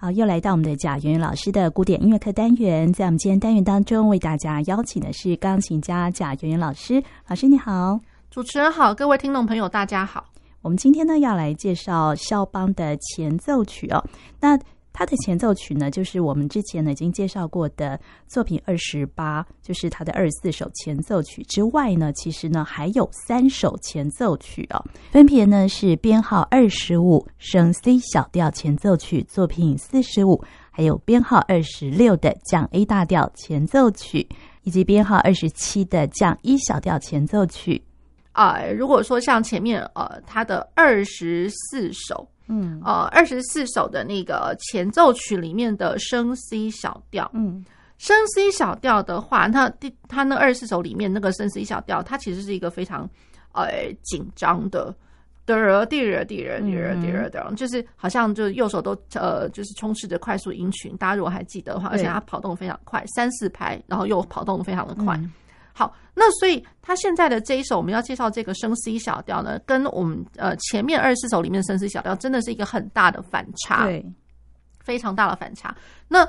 好，又来到我们的贾圆圆老师的古典音乐课单元，在我们今天单元当中，为大家邀请的是钢琴家贾圆圆老师。老师你好，主持人好，各位听众朋友大家好。我们今天呢要来介绍肖邦的前奏曲哦，那。他的前奏曲呢，就是我们之前呢已经介绍过的作品二十八，就是他的二十四首前奏曲之外呢，其实呢还有三首前奏曲哦，分别呢是编号二十五升 C 小调前奏曲作品四十五，还有编号二十六的降 A 大调前奏曲，以及编号二十七的降 E 小调前奏曲。啊、如果说像前面呃他的二十四首。嗯，呃，二十四首的那个前奏曲里面的升 C 小调，嗯，升 C 小调的话，那第它那二十四首里面那个升 C 小调，它其实是一个非常呃紧张的，嘚儿滴儿滴儿滴儿滴儿的，就是好像就右手都呃就是充斥着快速音群，大家如果还记得的话，而且它跑动非常快，三四拍，然后又跑动非常的快。嗯好，那所以他现在的这一首我们要介绍这个升 C 小调呢，跟我们呃前面二十四首里面的升 C 小调真的是一个很大的反差，对，非常大的反差。那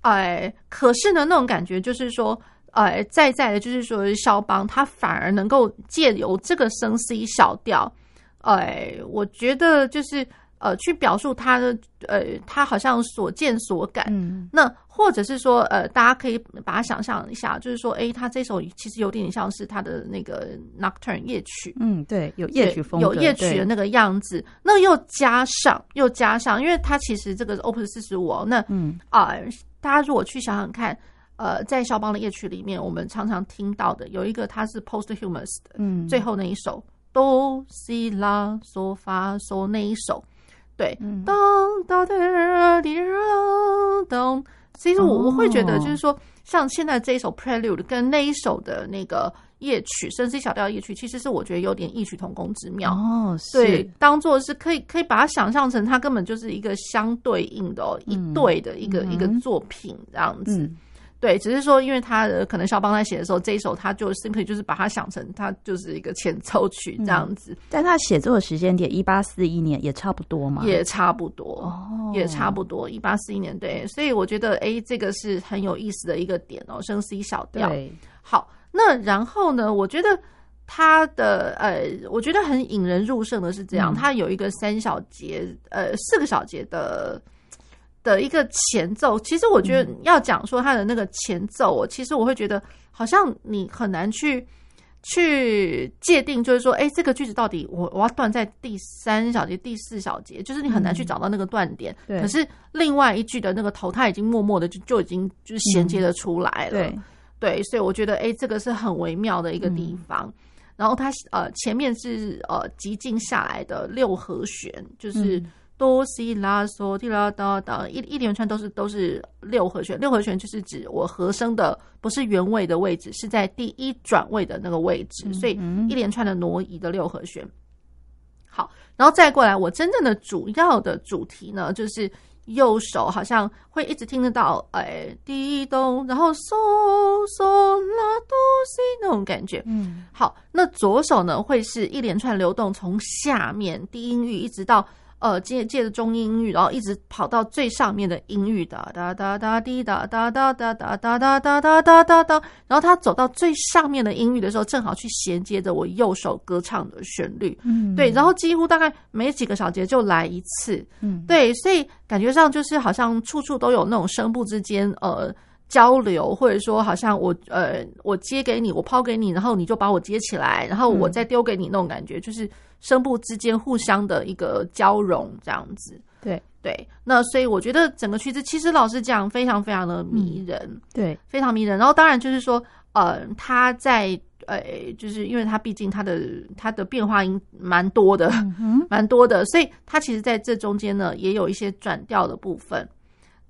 哎，可是呢，那种感觉就是说，哎，在在的就是说，肖邦他反而能够借由这个升 C 小调，哎，我觉得就是。呃，去表述他的呃，他好像所见所感。嗯，那或者是说，呃，大家可以把它想象一下，就是说，哎，他这首其实有点像是他的那个 Nocturne 夜曲。嗯，对，有夜曲风格，有夜曲的那个样子。那又加上，又加上，因为他其实这个 Opus 四十五哦，那嗯啊、呃，大家如果去想想看，呃，在肖邦的夜曲里面，我们常常听到的有一个，它是 Posthumous 的，嗯，最后那一首哆西拉嗦发嗦那一首。对，当当哒滴哒当，其实我我会觉得，就是说，像现在这一首 Prelude 跟那一首的那个夜曲，升 C 小调夜曲，其实是我觉得有点异曲同工之妙。哦，对，当做是可以可以把它想象成，它根本就是一个相对应的、哦、一对的一个、嗯、一个作品这样子。嗯对，只是说，因为他的可能肖邦在写的时候，这一首他就 simply 就是把它想成，他就是一个前奏曲这样子。但他写作的时间点，一八四一年也差不多嘛，也差不多，哦、也差不多，一八四一年。对，所以我觉得，哎，这个是很有意思的一个点哦，升 C 小调。对，好，那然后呢，我觉得他的呃，我觉得很引人入胜的是这样，他、嗯、有一个三小节，呃，四个小节的。的一个前奏，其实我觉得要讲说它的那个前奏，其实我会觉得好像你很难去去界定，就是说，哎，这个句子到底我我要断在第三小节、第四小节，就是你很难去找到那个断点。对。可是另外一句的那个头，它已经默默的就就已经就是衔接的出来了。对。对，所以我觉得，哎，这个是很微妙的一个地方。然后它呃前面是呃极静下来的六和弦，就是。哆西拉嗦提拉哒哒，一一连串都是都是六和弦。六和弦就是指我和声的不是原位的位置，是在第一转位的那个位置，所以一连串的挪移的六和弦。好，然后再过来，我真正的主要的主题呢，就是右手好像会一直听得到，哎，滴咚，然后嗦嗦拉哆西那种感觉。嗯，好，那左手呢会是一连串流动，从下面低音域一直到。呃，借借着中音域，然后一直跑到最上面的音域，哒哒哒哒滴哒哒哒哒哒哒哒哒哒哒哒哒，然后他走到最上面的音域的时候，正好去衔接着我右手歌唱的旋律，嗯，对，然后几乎大概每几个小节就来一次，嗯，对，所以感觉上就是好像处处都有那种声部之间呃交流，或者说好像我呃我接给你，我抛给你，然后你就把我接起来，然后我再丢给你那种感觉，就是。声部之间互相的一个交融，这样子，对对。那所以我觉得整个曲子其实老实讲，非常非常的迷人，嗯、对，非常迷人。然后当然就是说，呃，他在呃，就是因为他毕竟他的他的变化音蛮多的，蛮、嗯、多的，所以他其实在这中间呢也有一些转调的部分。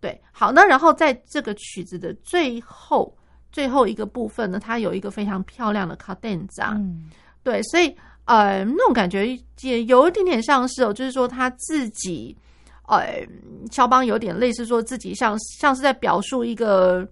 对，好，那然后在这个曲子的最后最后一个部分呢，它有一个非常漂亮的 cadenza，嗯，对，所以。呃，那种感觉也有一点点像是哦，就是说他自己，呃，肖邦有点类似说自己像像是在表述一个，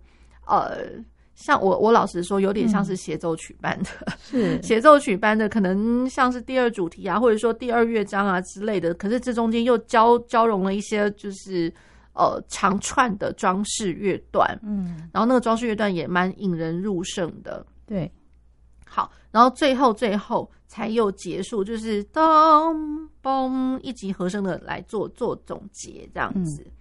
呃，像我我老实说，有点像是协奏曲般的，是 协奏曲般的，可能像是第二主题啊，或者说第二乐章啊之类的。可是这中间又交交融了一些，就是呃长串的装饰乐段，嗯，然后那个装饰乐段也蛮引人入胜的。对，好，然后最后最后才又结束，就是咚嘣一级和声的来做做总结这样子。嗯、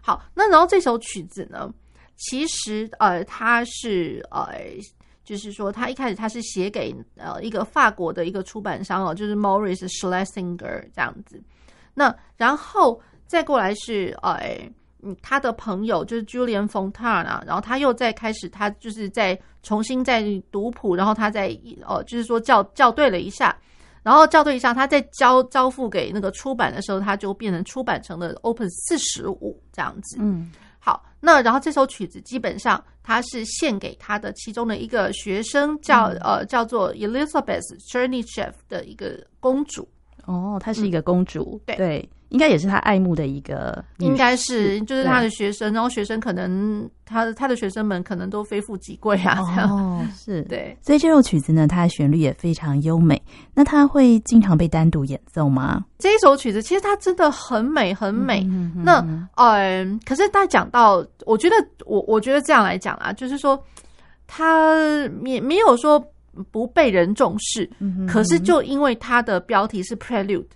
好，那然后这首曲子呢，其实呃它是呃。就是说，它一开始它是写给呃一个法国的一个出版商哦，就是 Maurice Schlesinger 这样子。那然后再过来是呃，嗯，他的朋友就是 Julian Fontana，然后他又在开始，他就是在重新在读谱，然后他在哦，就是说校校对了一下，然后校对一下，他在交交付给那个出版的时候，他就变成出版成了 Open 四十五这样子。嗯。好，那然后这首曲子基本上它是献给他的其中的一个学生叫，叫、嗯、呃叫做 Elizabeth Chernyshев 的一个公主。哦，她是一个公主，嗯、对。对应该也是他爱慕的一个，应该是就是他的学生，然后学生可能他他的学生们可能都非富即贵啊，这样哦，是对。所以这首曲子呢，它的旋律也非常优美。那它会经常被单独演奏吗？这一首曲子其实它真的很美，很美。嗯、哼哼那嗯、呃，可是大家讲到，我觉得我我觉得这样来讲啊，就是说它也没有说不被人重视，可是就因为它的标题是 Prelude。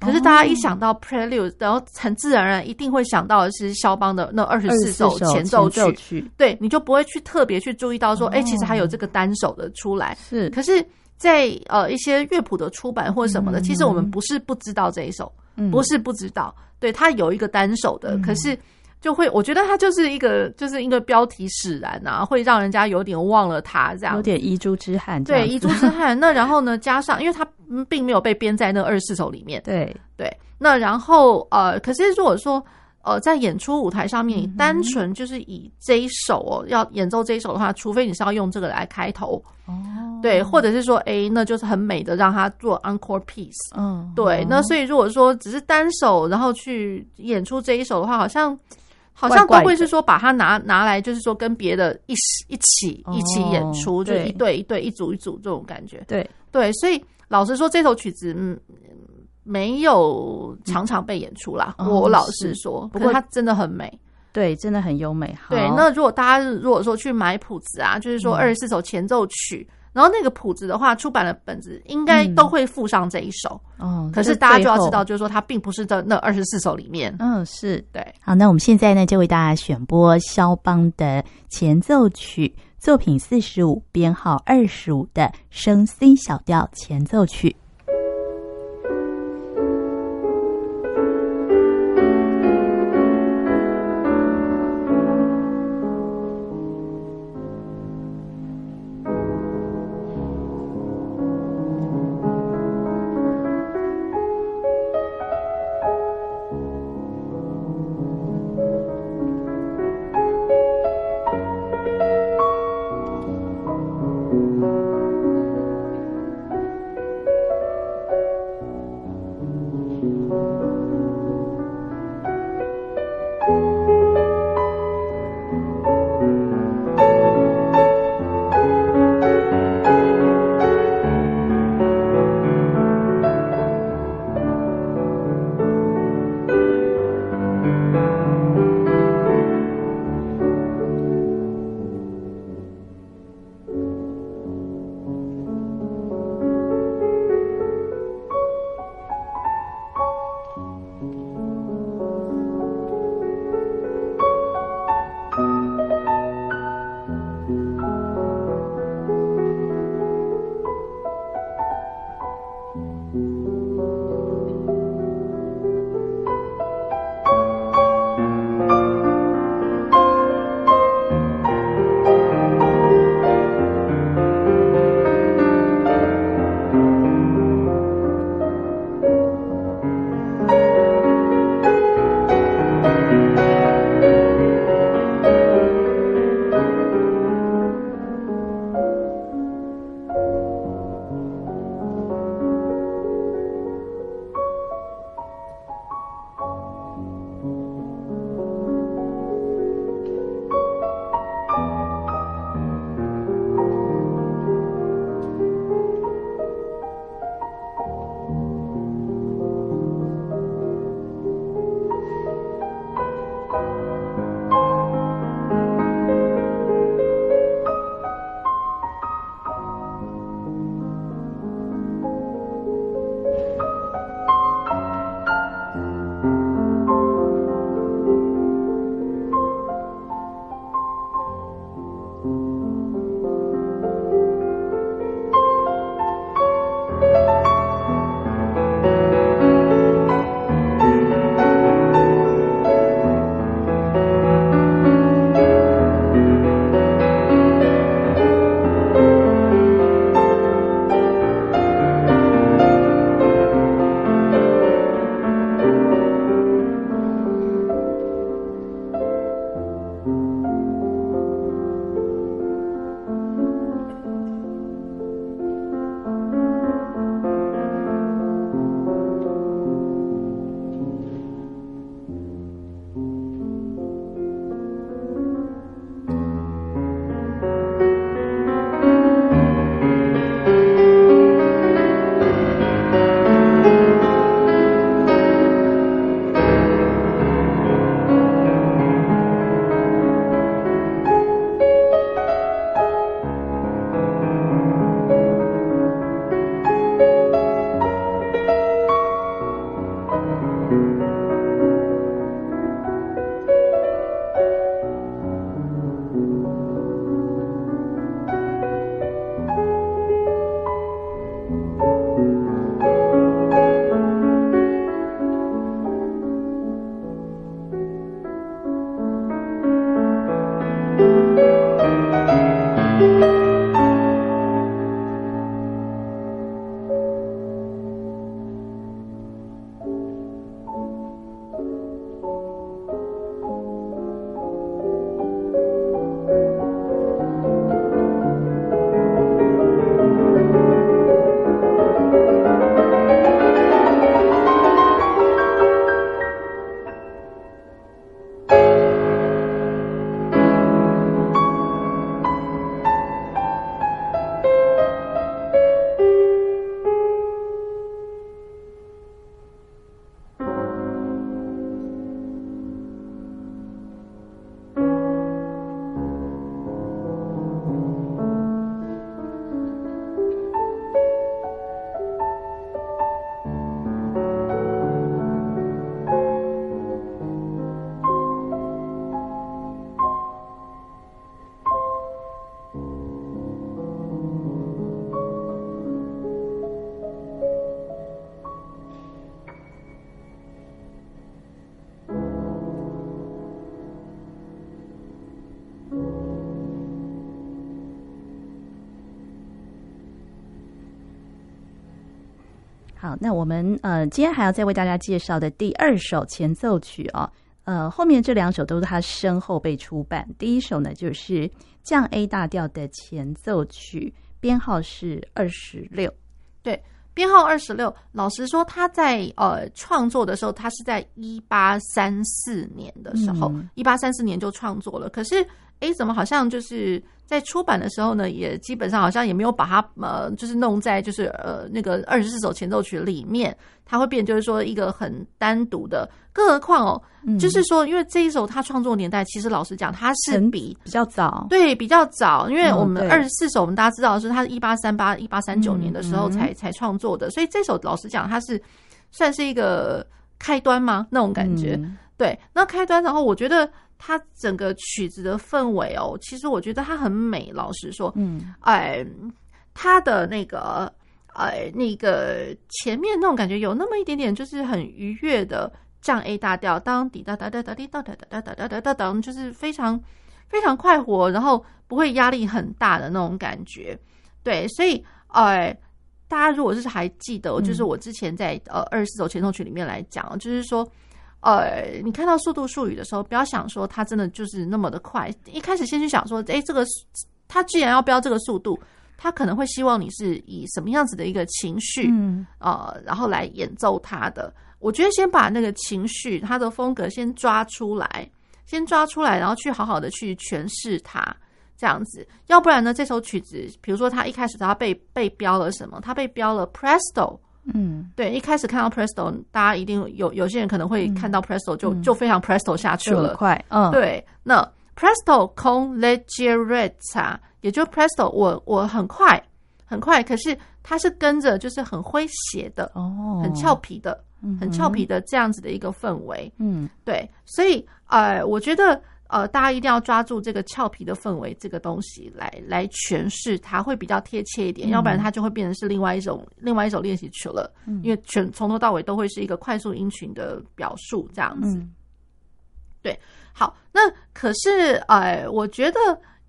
可是大家一想到 Prelude，然后很自然而然一定会想到的是肖邦的那二十四首前奏曲，奏曲。对，你就不会去特别去注意到说，哎、哦欸，其实还有这个单手的出来。是，可是在呃一些乐谱的出版或什么的，嗯、其实我们不是不知道这一首，嗯、不是不知道，对，它有一个单手的，嗯、可是。就会，我觉得它就是一个，就是一个标题使然啊，会让人家有点忘了它这样，有点遗珠之憾。对，遗珠之憾。那然后呢，加上因为它并没有被编在那二十四首里面。对对。那然后呃，可是如果说呃，在演出舞台上面，你单纯就是以这一首哦，要演奏这一首的话，除非你是要用这个来开头哦，对，或者是说哎，那就是很美的让他做 encore piece。嗯，对。那所以如果说只是单手，然后去演出这一首的话，好像。好像都会是说把它拿拿来，就是说跟别的一一起一起演出，哦、就一对一对一组一组这种感觉。对对，所以老实说，这首曲子嗯没有常常被演出啦。嗯、我老实说，哦、不过它真的很美，对，真的很优美。对，那如果大家如果说去买谱子啊，就是说二十四首前奏曲。嗯然后那个谱子的话，出版的本子应该都会附上这一首。哦、嗯，可是大家就要知道，就是说它并不是在那二十四首里面。嗯，是对。好，那我们现在呢，就为大家选播肖邦的前奏曲作品四十五，编号二十五的升 C 小调前奏曲。那我们呃今天还要再为大家介绍的第二首前奏曲哦，呃后面这两首都是他身后被出版。第一首呢就是降 A 大调的前奏曲，编号是二十六，对。编号二十六，老实说，他在呃创作的时候，他是在一八三四年的时候，一八三四年就创作了。可是，诶，怎么好像就是在出版的时候呢，也基本上好像也没有把它呃，就是弄在就是呃那个二十四首前奏曲里面，它会变就是说一个很单独的。更何况哦，嗯、就是说，因为这一首他创作年代，其实老实讲，他是比比较早，对，比较早。因为我们二十四首，我们大家知道是他是一八三八、一八三九年的时候才、嗯、才创作的，所以这首老实讲，它是算是一个开端吗？那种感觉，嗯、对。那开端，然后我觉得它整个曲子的氛围哦，其实我觉得它很美。老实说，嗯，哎，它的那个，哎，那个前面那种感觉有那么一点点，就是很愉悦的。降 A 大调，当滴答答答答滴答答答答答答答当，就是非常非常快活，然后不会压力很大的那种感觉。对，所以呃，大家如果是还记得，就是我之前在呃二十四首前奏曲里面来讲，就是说呃，你看到速度术语的时候，不要想说它真的就是那么的快。一开始先去想说，哎，这个它既然要标这个速度，它可能会希望你是以什么样子的一个情绪，嗯，呃，然后来演奏它的。我觉得先把那个情绪、它的风格先抓出来，先抓出来，然后去好好的去诠释它，这样子。要不然呢，这首曲子，比如说他一开始他被被标了什么？他被标了 Presto，嗯，对，一开始看到 Presto，大家一定有有些人可能会看到 Presto 就、嗯、就非常 Presto 下去了，快，嗯，对。那 Presto con leggerezza，也就 Presto，我我很快很快，可是它是跟着就是很诙谐的，哦，很俏皮的。很俏皮的这样子的一个氛围，嗯，对，所以呃，我觉得呃，大家一定要抓住这个俏皮的氛围这个东西来来诠释它，会比较贴切一点，嗯、要不然它就会变成是另外一种另外一首练习曲了，嗯、因为全从头到尾都会是一个快速音群的表述这样子。嗯、对，好，那可是呃，我觉得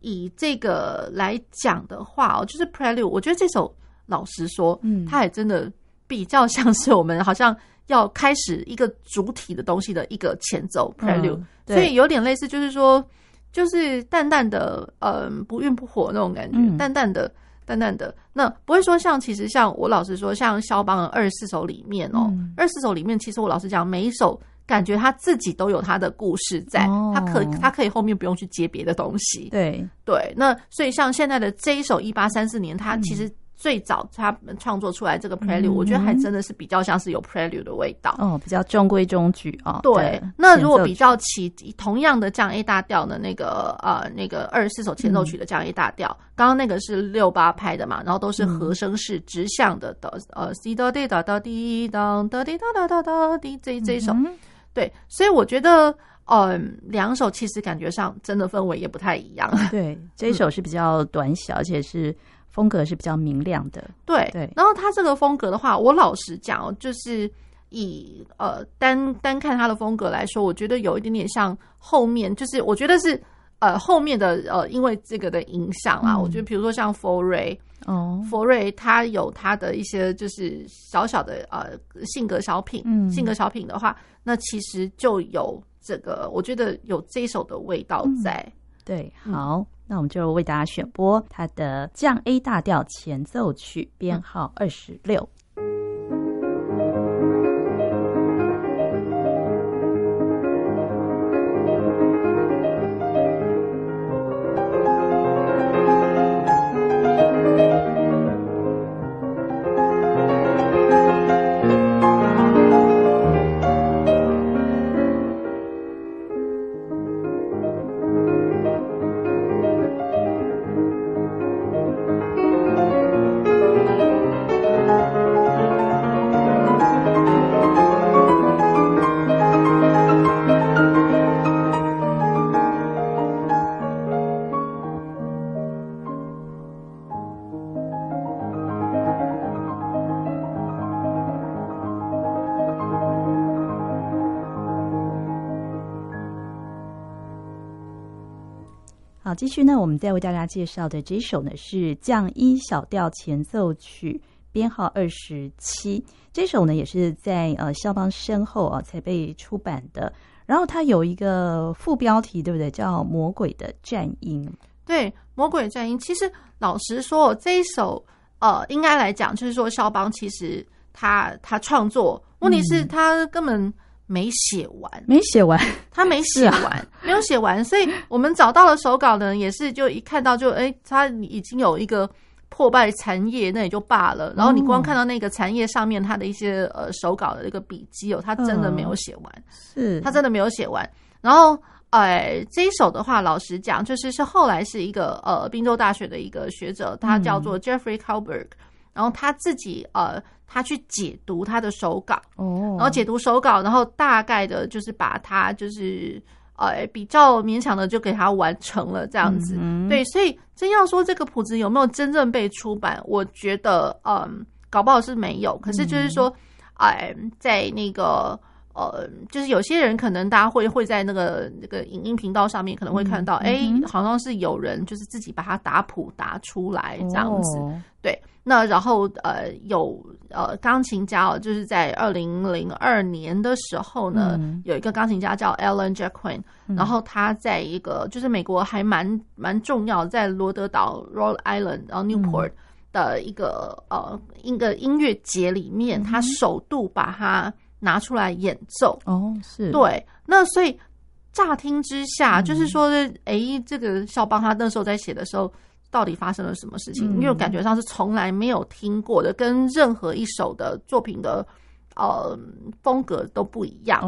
以这个来讲的话哦，就是 Prelude，我觉得这首老实说，嗯，它也真的比较像是我们好像。要开始一个主体的东西的一个前奏 prelude，所以有点类似，就是说，就是淡淡的，嗯，不温不火那种感觉，嗯、淡淡的，淡淡的。那不会说像，其实像我老实说，像肖邦的二十四首里面哦，二十四首里面，其实我老实讲，每一首感觉他自己都有他的故事在，哦、他可他可以后面不用去接别的东西。对对，那所以像现在的这一首一八三四年，他其实。最早他们创作出来这个 Prelude，我觉得还真的是比较像是有 Prelude 的味道，哦，比较中规中矩啊。对，那如果比较起同样的降 A 大调的那个呃那个二十四首前奏曲的降 A 大调，刚刚那个是六八拍的嘛，然后都是和声式直向的的呃 C 哒滴哒哒滴当哒滴哒哒哒哒滴这这一首，对，所以我觉得嗯两首其实感觉上真的氛围也不太一样。对，这一首是比较短小，而且是。风格是比较明亮的，对对。然后他这个风格的话，我老实讲，就是以呃单单看他的风格来说，我觉得有一点点像后面，就是我觉得是呃后面的呃，因为这个的影响啊，嗯、我觉得比如说像佛瑞哦，佛瑞他有他的一些就是小小的呃性格小品，嗯、性格小品的话，那其实就有这个，我觉得有这一首的味道在。嗯、对，好。嗯那我们就为大家选播他的降 A 大调前奏曲，编号二十六。好，继续呢，我们再为大家介绍的这首呢是降一小调前奏曲，编号二十七。这首呢也是在呃肖邦身后啊才被出版的。然后它有一个副标题，对不对？叫《魔鬼的战音》。对，《魔鬼颤音》。其实老实说，这一首呃，应该来讲，就是说肖邦其实他他创作，问题是他根本没写完，嗯、没写完，他没写完，啊、没有写完。所以我们找到了手稿呢，也是就一看到就哎，他已经有一个。破败残页那也就罢了，然后你光看到那个残页上面他的一些呃手稿的那个笔记哦，他真的没有写完，是。他真的没有写完。然后哎，这一首的话，老实讲，就是是后来是一个呃宾州大学的一个学者，他叫做 Jeffrey Kalberg，然后他自己呃他去解读他的手稿哦，然后解读手稿，然后大概的就是把它就是。呃，比较勉强的就给他完成了这样子，嗯、对，所以真要说这个谱子有没有真正被出版，我觉得，嗯，搞不好是没有。可是就是说，哎、嗯，在那个，呃，就是有些人可能大家会会在那个那个影音频道上面可能会看到，哎、嗯，好像是有人就是自己把它打谱打出来这样子，哦、对。那然后呃有呃钢琴家哦，就是在二零零二年的时候呢，嗯、有一个钢琴家叫 Alan Jacquin，、嗯、然后他在一个就是美国还蛮蛮重要，在罗德岛 Rhode Island 然后 Newport 的一个、嗯、呃一个音乐节里面，他首度把它拿出来演奏。哦，是。对。那所以乍听之下，嗯、就是说哎，这个肖邦他那时候在写的时候。到底发生了什么事情？因为感觉上是从来没有听过的，跟任何一首的作品的呃风格都不一样。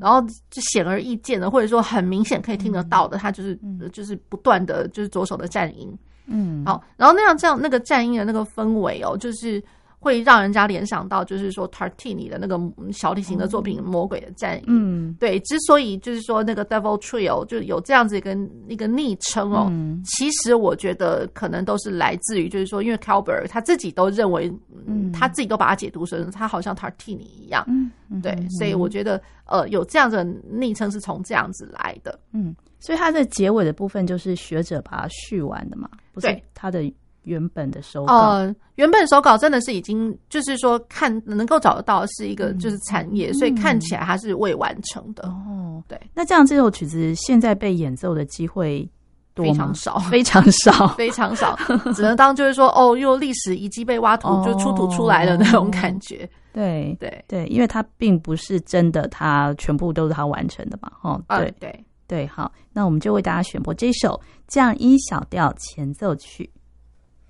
然后就显而易见的，或者说很明显可以听得到的，它就是就是不断的就是左手的颤音。嗯，好，然后那样这样那个战音的那个氛围哦，就是。会让人家联想到，就是说 Tartini 的那个小提琴的作品《魔鬼的战役》。嗯，对，之所以就是说那个 Devil Trio 就有这样子一个一个昵称哦，嗯、其实我觉得可能都是来自于，就是说，因为 Kalberg 他自己都认为，嗯，他自己都把它解读成他好像 Tartini 一样。嗯，对，所以我觉得呃，有这样的昵称是从这样子来的。嗯，所以它的结尾的部分就是学者把它续完的嘛，不是他的。原本的手稿，呃，原本手稿真的是已经，就是说看能够找得到是一个就是产业，嗯、所以看起来它是未完成的。哦，对。那这样这首曲子现在被演奏的机会多？非常少，非常少，非常少，只能当就是说哦，又历史遗迹被挖土，哦、就出土出来的那种感觉。对对对，因为它并不是真的，它全部都是他完成的嘛。哦，对、嗯、对对，好，那我们就为大家选播这首降 E 小调前奏曲。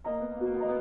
Thank you.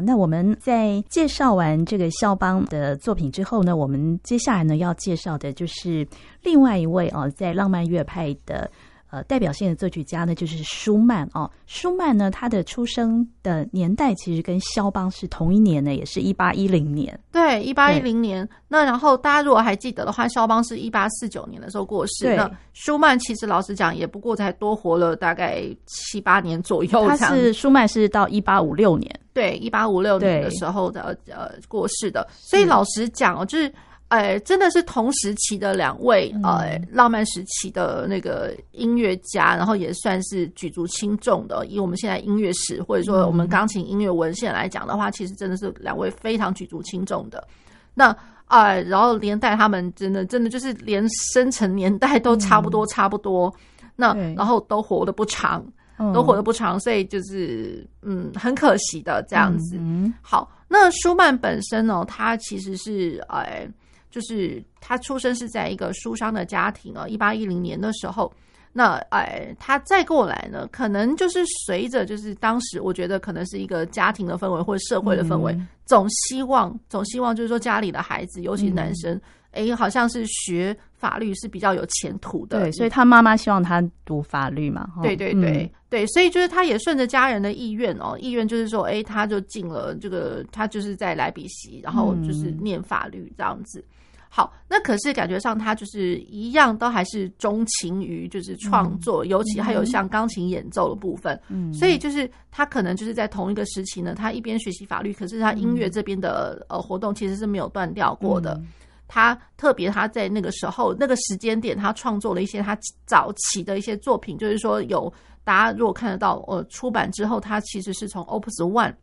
那我们在介绍完这个肖邦的作品之后呢，我们接下来呢要介绍的就是另外一位哦，在浪漫乐派的。呃，代表性的作曲家呢，就是舒曼哦。舒曼呢，他的出生的年代其实跟肖邦是同一年的，也是一八一零年。对，一八一零年。那然后大家如果还记得的话，肖邦是一八四九年的时候过世。对那舒曼其实老实讲，也不过才多活了大概七八年左右。他是舒曼是到一八五六年，对，一八五六年的时候的呃过世的。所以老实讲哦，就是。哎，真的是同时期的两位，呃，浪漫时期的那个音乐家，然后也算是举足轻重的。以我们现在音乐史或者说我们钢琴音乐文献来讲的话，其实真的是两位非常举足轻重的。那啊，然后连带他们真的真的就是连生辰年代都差不多差不多。那然后都活得不长，都活得不长，所以就是嗯，很可惜的这样子。好，那舒曼本身呢，他其实是哎。就是他出生是在一个书商的家庭啊，一八一零年的时候。那哎，他再过来呢，可能就是随着就是当时，我觉得可能是一个家庭的氛围或者社会的氛围，嗯、总希望总希望就是说家里的孩子，尤其是男生，哎、嗯，好像是学法律是比较有前途的。对，所以他妈妈希望他读法律嘛。对对对、嗯、对，所以就是他也顺着家人的意愿哦，意愿就是说，哎，他就进了这个，他就是在莱比锡，然后就是念法律这样子。好，那可是感觉上他就是一样，都还是钟情于就是创作，嗯、尤其还有像钢琴演奏的部分。嗯，所以就是他可能就是在同一个时期呢，他一边学习法律，可是他音乐这边的呃活动其实是没有断掉过的。嗯、他特别他在那个时候那个时间点，他创作了一些他早期的一些作品，就是说有大家如果看得到，呃，出版之后，他其实是从 Opus One。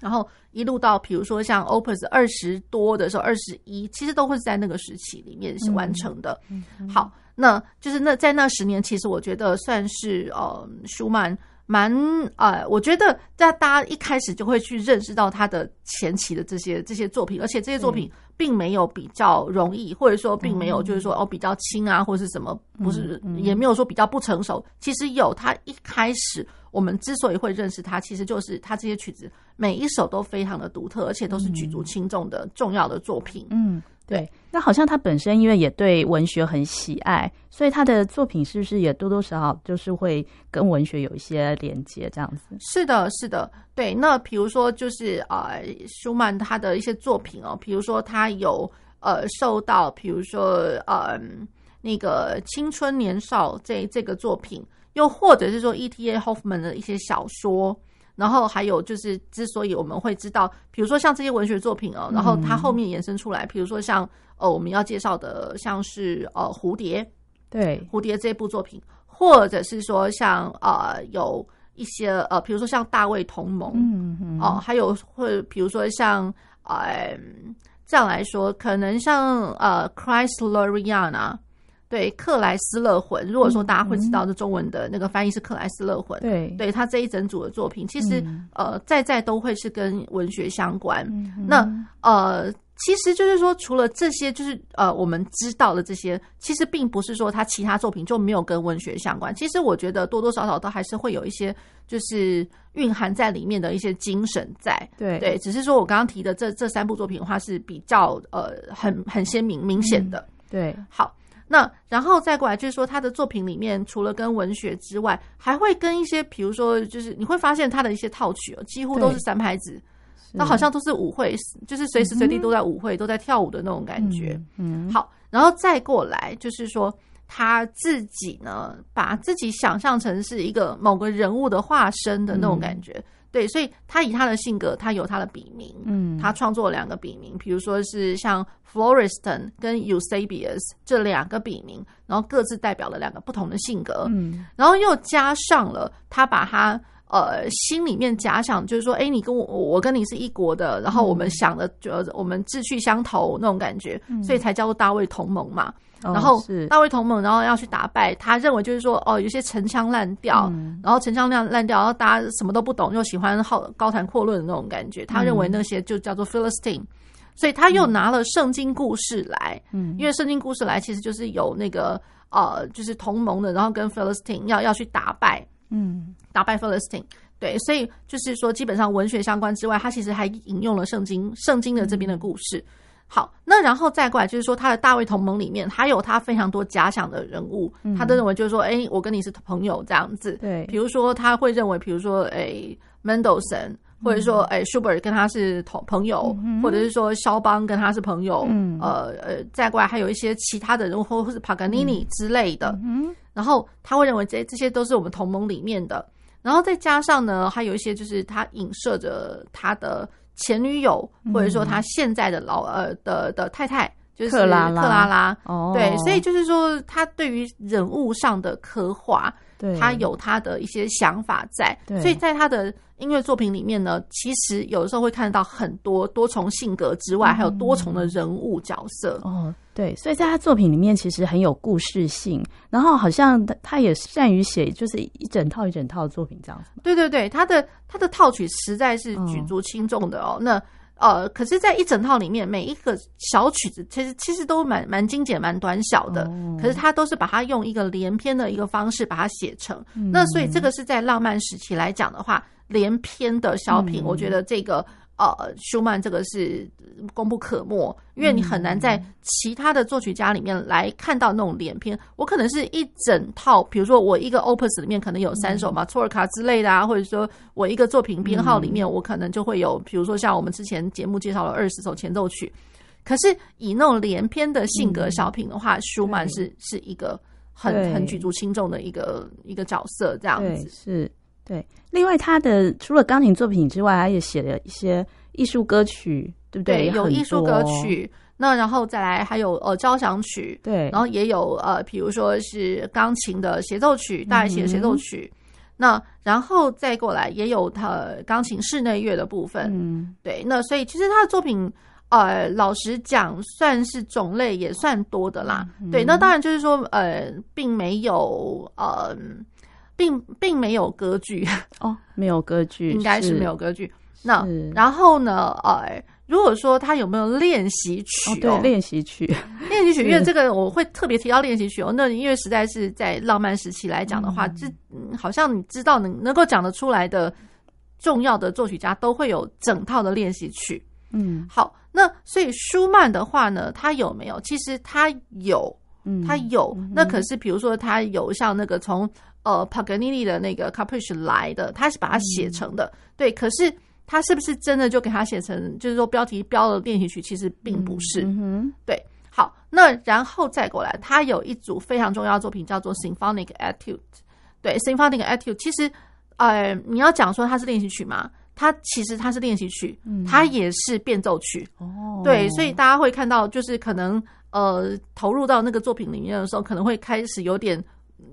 然后一路到，比如说像 Opus 二十多的时候，二十一，其实都会是在那个时期里面是完成的。嗯嗯、好，那就是那在那十年，其实我觉得算是呃，舒曼蛮呃，我觉得在大家一开始就会去认识到他的前期的这些这些作品，而且这些作品并没有比较容易，或者说并没有就是说哦比较轻啊，或者是什么，不是也没有说比较不成熟。其实有，他一开始我们之所以会认识他，其实就是他这些曲子。每一首都非常的独特，而且都是举足轻重的重要的作品。嗯，对。那好像他本身因为也对文学很喜爱，所以他的作品是不是也多多少少就是会跟文学有一些连接？这样子。是的，是的。对。那比如说，就是呃，舒曼他的一些作品哦，比如说他有呃受到，比如说呃那个青春年少这这个作品，又或者是说 E.T.A. Hoffmann 的一些小说。然后还有就是，之所以我们会知道，比如说像这些文学作品哦，然后它后面延伸出来，比如说像呃我们要介绍的，像是呃蝴蝶，对蝴蝶这部作品，或者是说像呃有一些呃，比如说像大卫同盟，嗯嗯哦，还有会比如说像呃这样来说，可能像呃 Kreisleriana。对，克莱斯勒魂。如果说大家会知道，这中文的那个翻译是克莱斯勒魂。对，对他这一整组的作品，其实、嗯、呃，在在都会是跟文学相关。嗯、那呃，其实就是说，除了这些，就是呃，我们知道的这些，其实并不是说他其他作品就没有跟文学相关。其实我觉得多多少少都还是会有一些，就是蕴含在里面的一些精神在。对对，只是说我刚刚提的这这三部作品的话是比较呃很很鲜明明显的。嗯、对，好。那然后再过来，就是说他的作品里面，除了跟文学之外，还会跟一些，比如说，就是你会发现他的一些套曲哦，几乎都是三拍子，那好像都是舞会，就是随时随地都在舞会，嗯、都在跳舞的那种感觉。嗯，嗯好，然后再过来，就是说他自己呢，把自己想象成是一个某个人物的化身的那种感觉。嗯对，所以他以他的性格，他有他的笔名，嗯，他创作了两个笔名，比如说是像 Floreston 跟 Eusebius 这两个笔名，然后各自代表了两个不同的性格，嗯，然后又加上了他把他呃心里面假想，就是说，哎，你跟我，我跟你是一国的，然后我们想的就我们志趣相投那种感觉，嗯，所以才叫做大卫同盟嘛。然后大卫同盟，然后要去打败他，认为就是说，哦，有些陈腔滥调，嗯、然后陈腔滥滥调，然后大家什么都不懂，又喜欢好高谈阔论的那种感觉。他认为那些就叫做 Philistine，嗯、所以他又拿了圣经故事来，嗯，因为圣经故事来其实就是有那个呃，就是同盟的，然后跟 Philistine 要要去打败，嗯，打败 Philistine，对，所以就是说，基本上文学相关之外，他其实还引用了圣经，圣经的这边的故事。嗯好，那然后再过来就是说，他的大卫同盟里面还有他非常多假想的人物，嗯、他都认为就是说，哎、欸，我跟你是朋友这样子。对，比如说他会认为，比如说，哎、欸，Mendelssohn 或者说，哎、欸、Schubert 跟他是同朋友，嗯、或者是说肖邦跟他是朋友。嗯，呃呃，再过来还有一些其他的人物，或者是帕格尼尼之类的。嗯，然后他会认为这这些都是我们同盟里面的，然后再加上呢，还有一些就是他影射着他的。前女友，或者说他现在的老呃的的太太，就是克拉拉，克拉拉。哦，对，所以就是说，他对于人物上的刻画，对，他有他的一些想法在。所以在他的音乐作品里面呢，其实有的时候会看到很多多重性格之外，还有多重的人物角色。哦。对，所以在他作品里面其实很有故事性，然后好像他他也善于写，就是一整套一整套的作品这样子。对对对，他的他的套曲实在是举足轻重的哦。嗯、那呃，可是，在一整套里面，每一个小曲子其实其实都蛮蛮精简、蛮短小的。哦、可是，他都是把它用一个连篇的一个方式把它写成。嗯、那所以，这个是在浪漫时期来讲的话，连篇的小品，嗯、我觉得这个。呃，舒曼这个是功不可没，因为你很难在其他的作曲家里面来看到那种连篇。我可能是一整套，比如说我一个 opus 里面可能有三首嘛，托尔卡之类的啊，或者说我一个作品编号里面我可能就会有，比如说像我们之前节目介绍了二十首前奏曲。可是以那种连篇的性格小品的话，舒曼是是一个很很举足轻重的一个一个角色，这样子。是。对，另外他的除了钢琴作品之外，他也写了一些艺术歌曲，对不对？对，有艺术歌曲，那然后再来还有呃交响曲，对，然后也有呃，比如说是钢琴的协奏曲，大提琴协奏曲，嗯、那然后再过来也有他钢琴室内乐的部分，嗯，对，那所以其实他的作品，呃，老实讲，算是种类也算多的啦，嗯、对，那当然就是说，呃，并没有呃。并并没有歌剧哦，没有歌剧，应该是没有歌剧。那然后呢？呃，如果说他有没有练习曲？哦，对，练习曲，练习曲，因为这个我会特别提到练习曲哦。那因为实在是在浪漫时期来讲的话，这好像你知道能能够讲得出来的重要的作曲家都会有整套的练习曲。嗯，好，那所以舒曼的话呢，他有没有？其实他有，他有。那可是比如说它有像那个从。呃，帕格尼尼的那个 Caprice 来的，它是把它写成的，嗯、对。可是它是不是真的就给它写成，就是说标题标了练习曲？其实并不是。嗯，对。好，那然后再过来，他有一组非常重要的作品叫做 Symphonic Etude。对，Symphonic Etude，其实呃，你要讲说它是练习曲吗，它其实它是练习曲，它也是变奏曲。哦，对，所以大家会看到，就是可能呃，投入到那个作品里面的时候，可能会开始有点。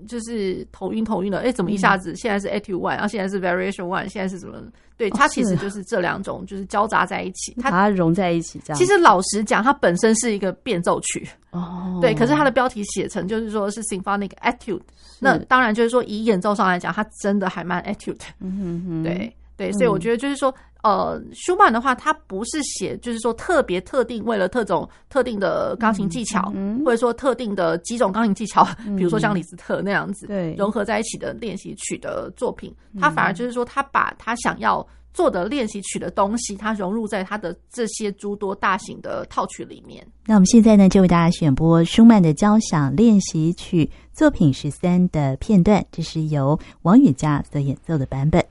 就是头晕头晕的，哎、欸，怎么一下子现在是 Etude One，然后现在是 Variation One，现在是什么？对，它其实就是这两种，就是交杂在一起，它把它融在一起。这样，其实老实讲，它本身是一个变奏曲哦，对。可是它的标题写成就是说是 Symphonic Etude，那当然就是说以演奏上来讲，它真的还蛮 Etude。嗯哼哼，对对，所以我觉得就是说。呃，舒曼的话，他不是写，就是说特别特定为了特种特定的钢琴技巧，嗯嗯、或者说特定的几种钢琴技巧，嗯、比如说像李斯特那样子，对，融合在一起的练习曲的作品，他反而就是说，他把他想要做的练习曲的东西，他融入在他的这些诸多大型的套曲里面。那我们现在呢，就为大家选播舒曼的交响练习曲作品十三的片段，这是由王羽佳所演奏的版本。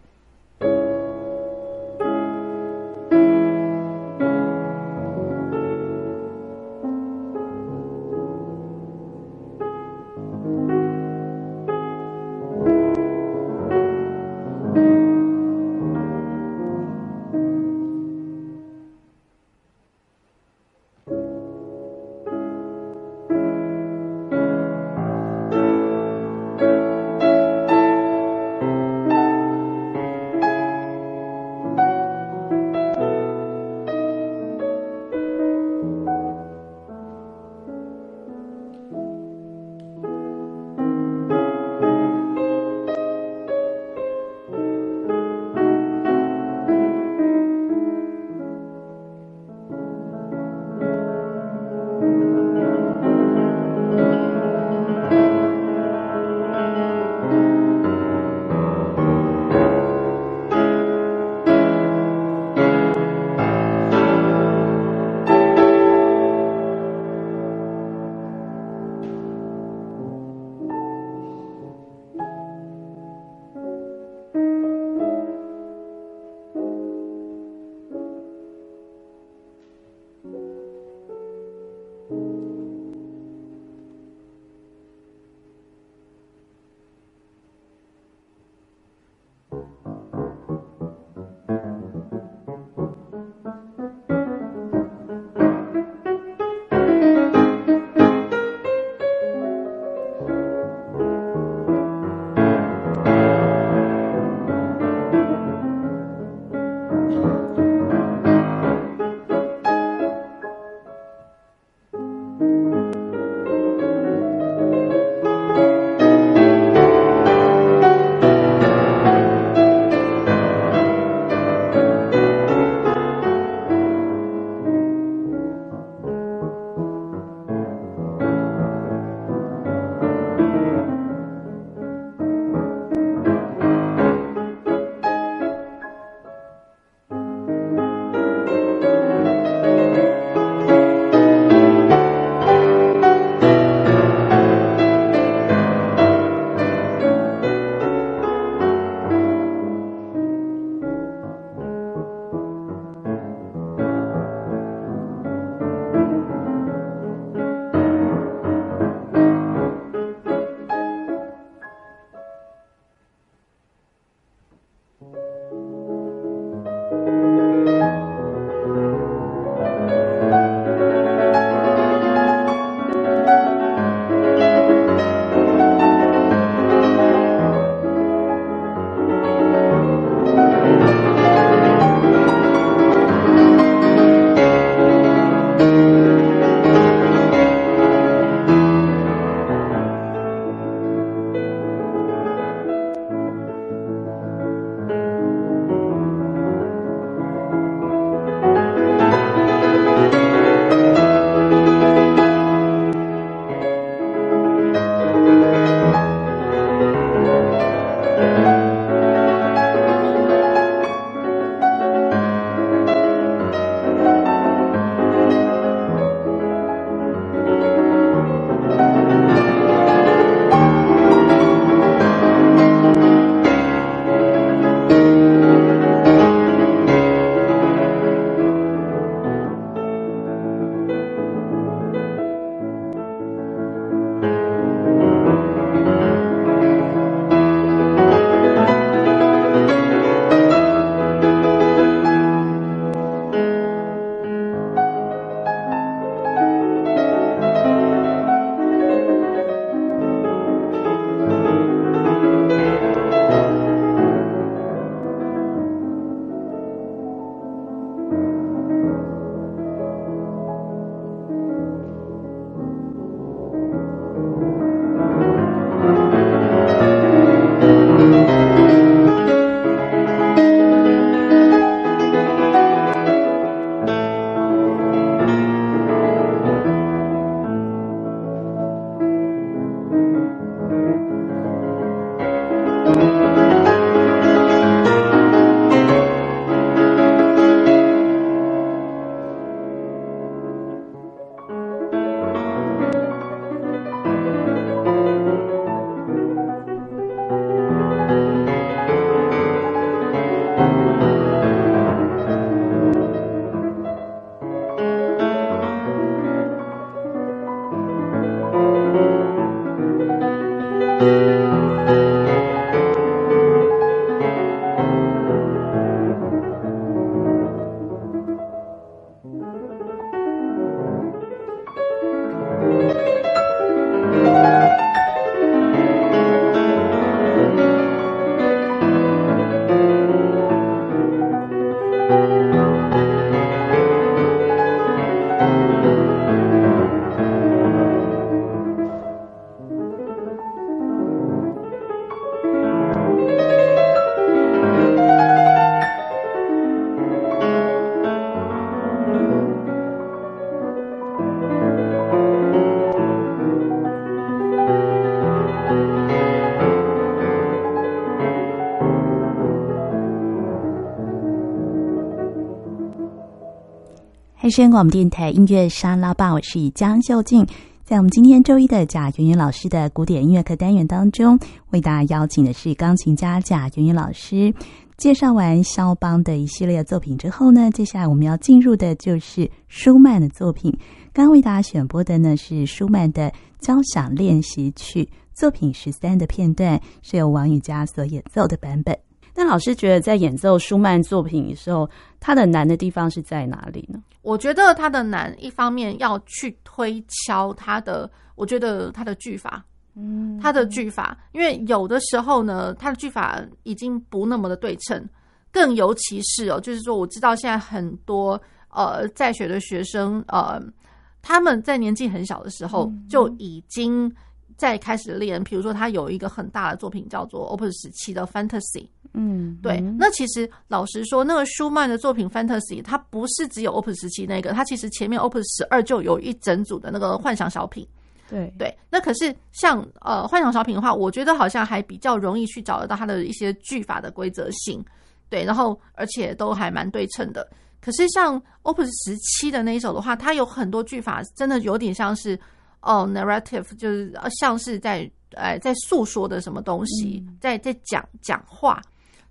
开声广播电台音乐沙拉吧，我是江秀静。在我们今天周一的贾圆圆老师的古典音乐课单元当中，为大家邀请的是钢琴家贾圆圆老师。介绍完肖邦的一系列作品之后呢，接下来我们要进入的就是舒曼的作品。刚为大家选播的呢是舒曼的交响练习曲作品十三的片段，是由王羽佳所演奏的版本。那老师觉得在演奏舒曼作品的时候，它的难的地方是在哪里呢？我觉得它的难，一方面要去推敲它的，我觉得它的句法，嗯，它的句法，因为有的时候呢，它的句法已经不那么的对称，更尤其是哦，就是说，我知道现在很多呃在学的学生，呃，他们在年纪很小的时候就已经。再开始练，比如说他有一个很大的作品叫做 Opus 十七的 Fantasy，嗯，对。那其实老实说，那个舒曼的作品 Fantasy，它不是只有 Opus 十七那个，它其实前面 Opus 十二就有一整组的那个幻想小品。对对。那可是像呃幻想小品的话，我觉得好像还比较容易去找得到它的一些句法的规则性，对，然后而且都还蛮对称的。可是像 Opus 十七的那一首的话，它有很多句法，真的有点像是。哦、oh，narrative 就是像是在呃在诉说的什么东西，嗯、在在讲讲话。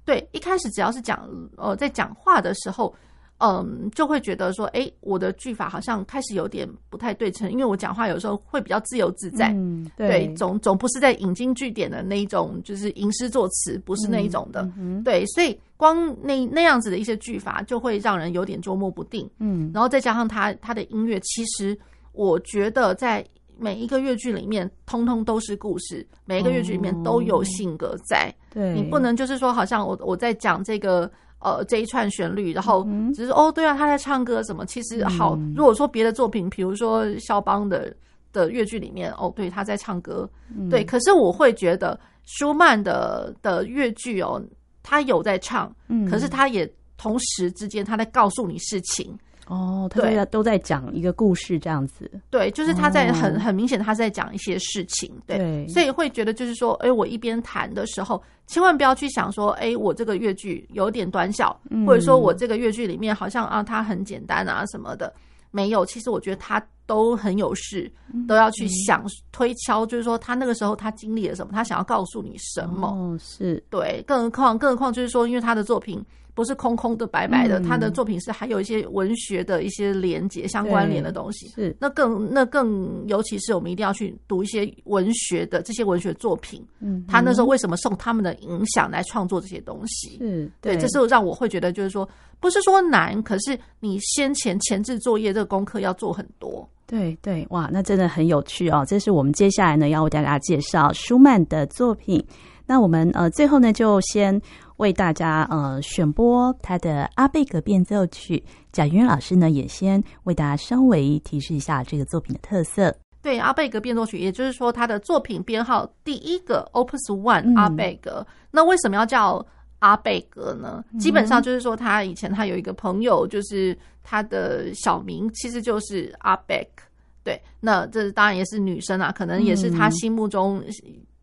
对，一开始只要是讲呃在讲话的时候，嗯，就会觉得说，哎，我的句法好像开始有点不太对称，因为我讲话有时候会比较自由自在，嗯、对，对，总总不是在引经据典的那一种，就是吟诗作词，不是那一种的，对，所以光那那样子的一些句法就会让人有点捉摸不定，嗯，然后再加上他他的音乐，其实我觉得在。每一个乐剧里面，通通都是故事。每一个乐剧里面都有性格在。哦、对，你不能就是说，好像我我在讲这个呃这一串旋律，然后只是、嗯、哦，对啊，他在唱歌什么？其实好，嗯、如果说别的作品，比如说肖邦的的乐剧里面，哦，对，他在唱歌，嗯、对。可是我会觉得舒曼的的乐剧哦，他有在唱，嗯、可是他也同时之间他在告诉你事情。哦，他在都在讲一个故事这样子。对，就是他在很很明显，他在讲一些事情。对，对，所以会觉得就是说，哎，我一边弹的时候，千万不要去想说，哎，我这个乐句有点短小，嗯、或者说我这个乐句里面好像啊，它很简单啊什么的。没有，其实我觉得他都很有事，都要去想推敲，就是说他那个时候他经历了什么，他想要告诉你什么。哦，是对，更何况，更何况就是说，因为他的作品。不是空空的、白白的，嗯、他的作品是还有一些文学的一些连接、相关联的东西。是，那更那更，尤其是我们一定要去读一些文学的这些文学作品。嗯，他那时候为什么受他们的影响来创作这些东西？是对，对，这是让我会觉得，就是说，不是说难，可是你先前前置作业这个功课要做很多。对对，哇，那真的很有趣哦。这是我们接下来呢要为大家介绍舒曼的作品。那我们呃最后呢就先。为大家呃选播他的阿贝格变奏曲，贾圆圆老师呢也先为大家稍微提示一下这个作品的特色。对，阿贝格变奏曲，也就是说他的作品编号第一个 Opus One 阿贝格。嗯、那为什么要叫阿贝格呢？嗯、基本上就是说他以前他有一个朋友，就是他的小名其实就是阿贝克。对，那这当然也是女生啊，可能也是他心目中。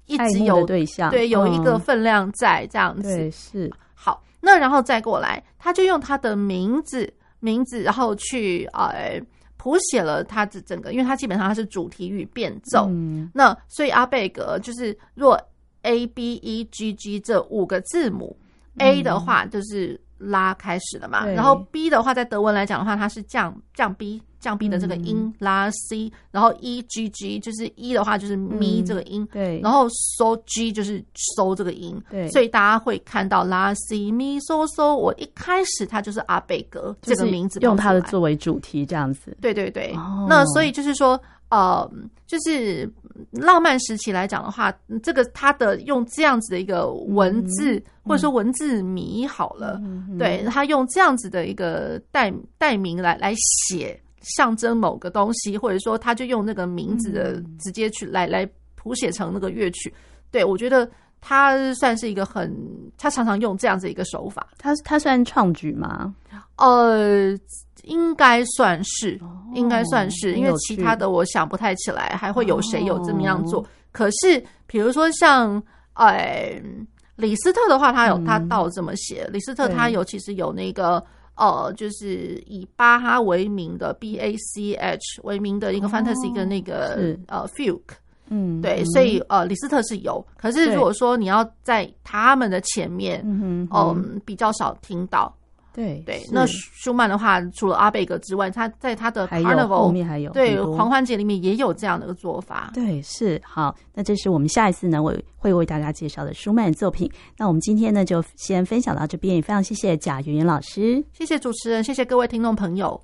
一直有对象，对，有一个分量在这样子。对，是好，那然后再过来，他就用他的名字名字，然后去呃谱写了他的整个，因为他基本上他是主题与变奏。嗯，那所以阿贝格就是若 A B E G G 这五个字母，嗯，A 的话就是拉开始的嘛，然后 B 的话在德文来讲的话，它是降降 B。降 B 的这个音、嗯、拉 C，然后 E G G 就是 E 的话就是咪这个音，嗯、对，然后 So G 就是 So 这个音，对，所以大家会看到拉 C 咪 So So，我一开始它就是阿贝格这个名字，用它的作为主题这样子，对对对，哦、那所以就是说，呃，就是浪漫时期来讲的话，这个它的用这样子的一个文字，嗯、或者说文字谜好了，嗯、对，他用这样子的一个代代名来来写。象征某个东西，或者说他就用那个名字的直接去来来谱写成那个乐曲。对，我觉得他算是一个很，他常常用这样子一个手法。他他算创举吗？呃，应该算是，应该算是，因为其他的我想不太起来，还会有谁有这么样做。可是比如说像呃李斯特的话，他有他倒这么写，李斯特他有其实有那个。呃，就是以巴哈为名的 B A C H 为名的一个 fantasy 跟那个、哦、呃 Fugue。嗯，对，所以呃，李斯特是有，可是如果说你要在他们的前面，嗯嗯，比较少听到。对对，那舒曼的话，除了阿贝格之外，他在他的 Carnival 后面还有对狂欢节里面也有这样的一个做法。对，是好，那这是我们下一次呢，我会为大家介绍的舒曼作品。那我们今天呢，就先分享到这边，也非常谢谢贾圆圆老师，谢谢主持人，谢谢各位听众朋友。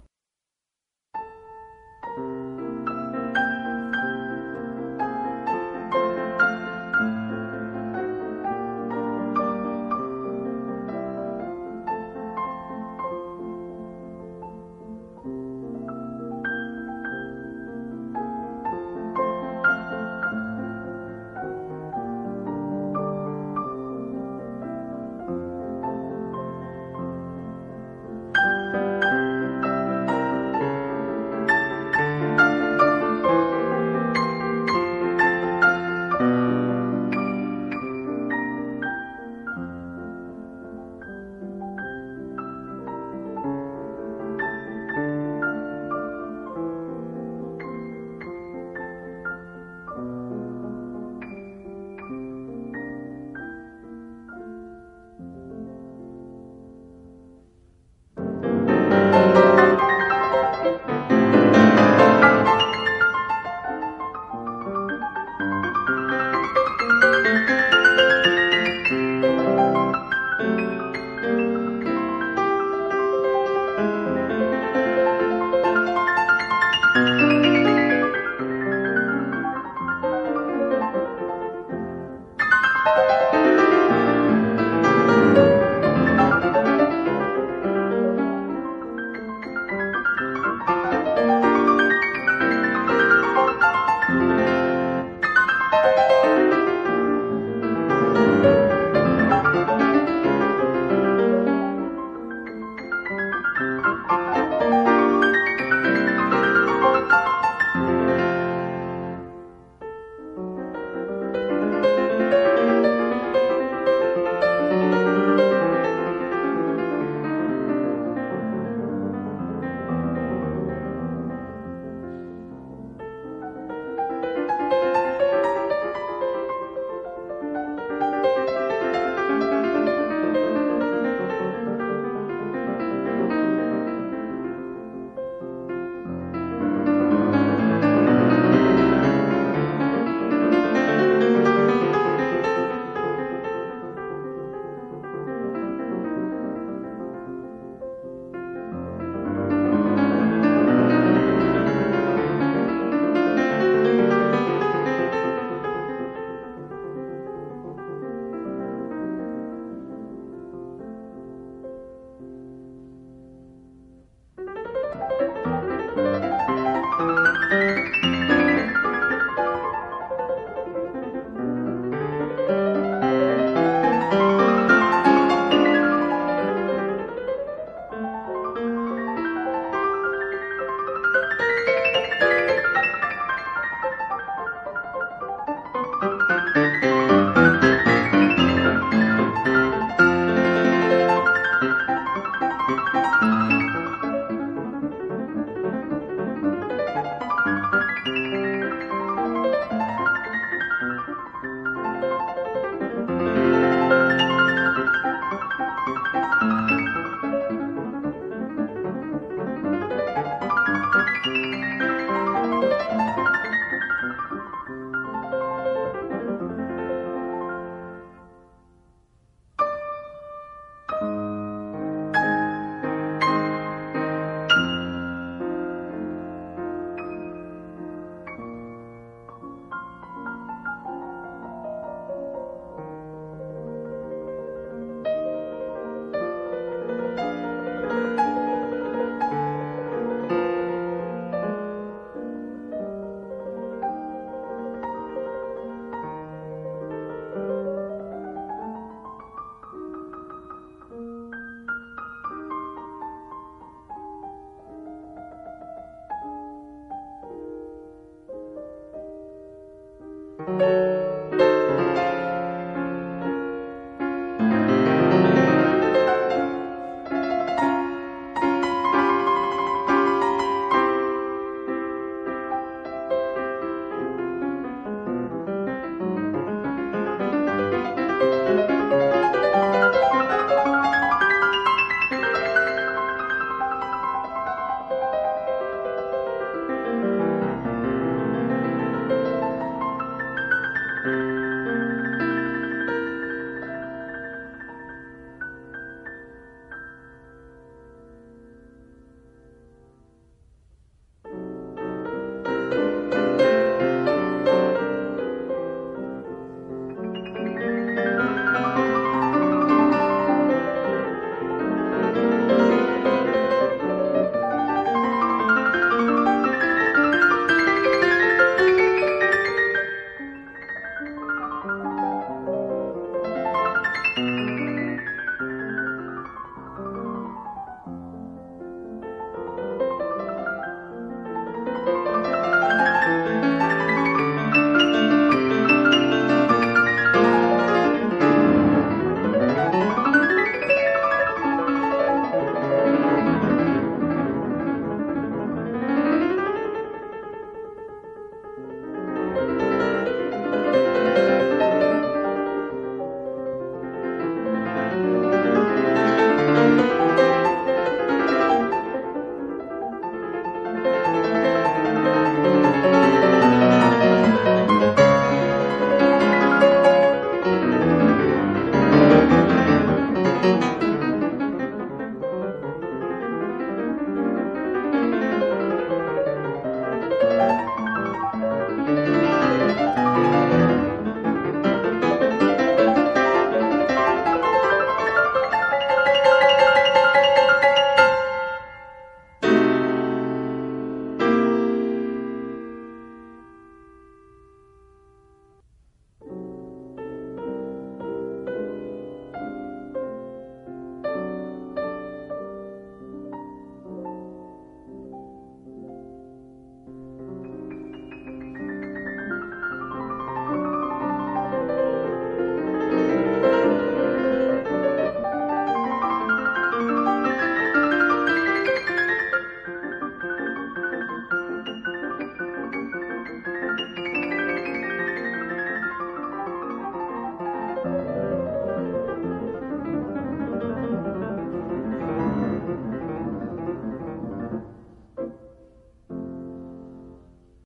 嗯